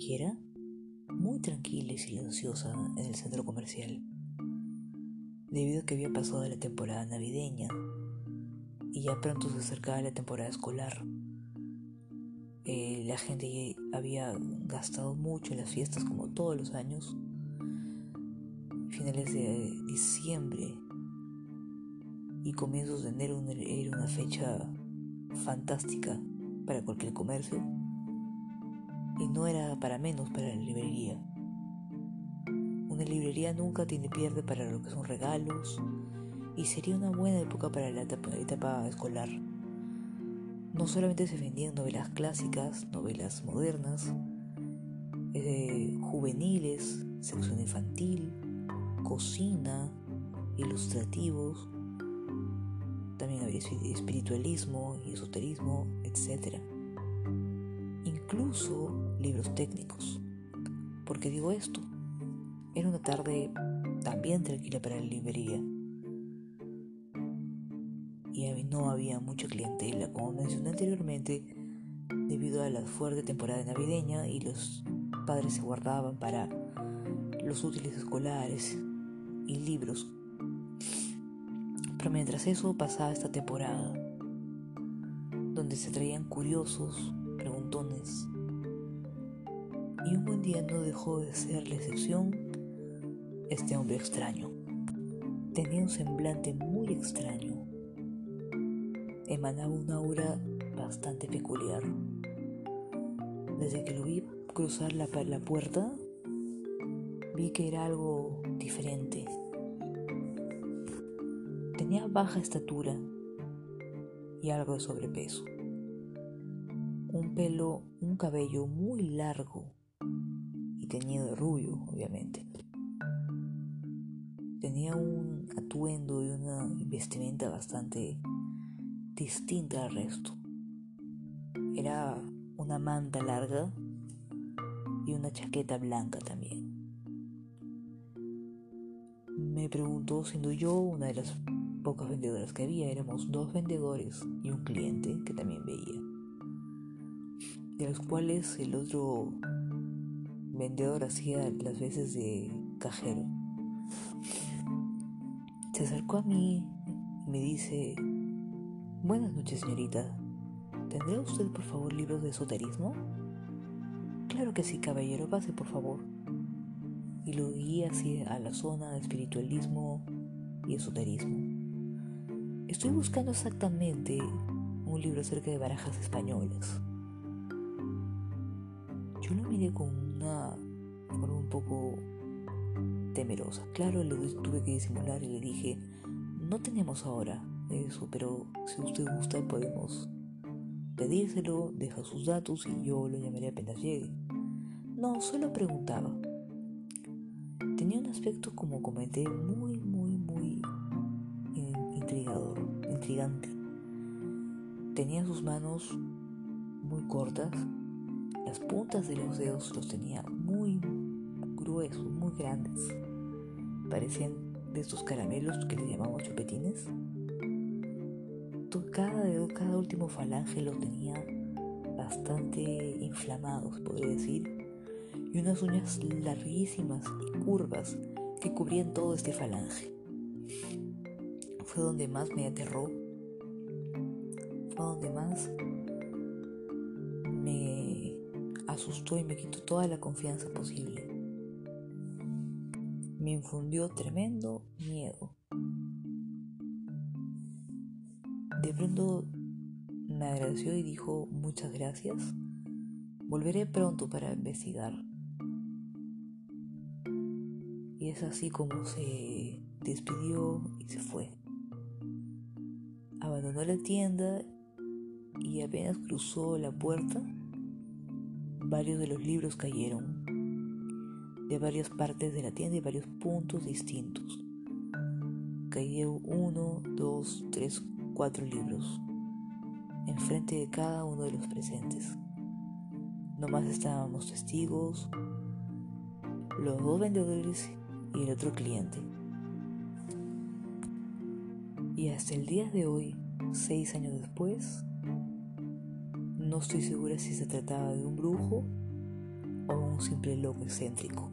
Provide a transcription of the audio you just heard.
cualquiera, muy tranquila y silenciosa en el centro comercial, debido a que había pasado la temporada navideña y ya pronto se acercaba la temporada escolar. Eh, la gente había gastado mucho en las fiestas como todos los años. Finales de diciembre y comienzos de enero era una fecha fantástica para cualquier comercio y no era para menos para la librería. Una librería nunca tiene pierde para lo que son regalos y sería una buena época para la etapa, escolar. No solamente se vendían novelas clásicas, novelas modernas, eh, juveniles, sección infantil, cocina, ilustrativos, también había espiritualismo y esoterismo, etc. Incluso libros técnicos. ¿Por qué digo esto? Era una tarde también tranquila para la librería. Y no había mucha clientela, como mencioné anteriormente, debido a la fuerte temporada navideña y los padres se guardaban para los útiles escolares y libros pero mientras eso pasaba esta temporada, donde se traían curiosos, preguntones, y un buen día no dejó de ser la excepción este hombre extraño. Tenía un semblante muy extraño. Emanaba una aura bastante peculiar. Desde que lo vi cruzar la, la puerta, vi que era algo diferente Tenía baja estatura y algo de sobrepeso. Un pelo, un cabello muy largo teñido de rubio, obviamente. Tenía un atuendo y una vestimenta bastante distinta al resto. Era una manta larga y una chaqueta blanca también. Me preguntó, siendo yo una de las pocas vendedoras que había, éramos dos vendedores y un cliente que también veía, de los cuales el otro vendedor hacía las veces de cajero. Se acercó a mí y me dice, buenas noches señorita, ¿tendrá usted por favor libros de esoterismo? Claro que sí, caballero, pase por favor. Y lo guía hacia la zona de espiritualismo y esoterismo. Estoy buscando exactamente un libro acerca de barajas españolas. Yo lo miré con una forma un poco temerosa. Claro, lo tuve que disimular y le dije, no tenemos ahora eso, pero si usted gusta podemos pedírselo, deja sus datos y yo lo llamaré apenas llegue. No, solo preguntaba. Tenía un aspecto, como comenté, muy, muy, muy intrigador, intrigante. Tenía sus manos muy cortas, las puntas de los dedos los tenía muy gruesos, muy grandes. Parecían de estos caramelos que le llamamos chupetines. Cada dedo, cada último falange lo tenía bastante inflamados, podría decir, y unas uñas larguísimas y curvas que cubrían todo este falange fue donde más me aterró, fue donde más asustó y me quitó toda la confianza posible. Me infundió tremendo miedo. De pronto me agradeció y dijo muchas gracias. Volveré pronto para investigar. Y es así como se despidió y se fue abandonó la tienda y apenas cruzó la puerta, varios de los libros cayeron de varias partes de la tienda y varios puntos distintos. Cayó uno, dos, tres, cuatro libros enfrente de cada uno de los presentes. Nomás estábamos testigos, los dos vendedores y el otro cliente. Y hasta el día de hoy seis años después, no estoy segura si se trataba de un brujo o un simple loco excéntrico.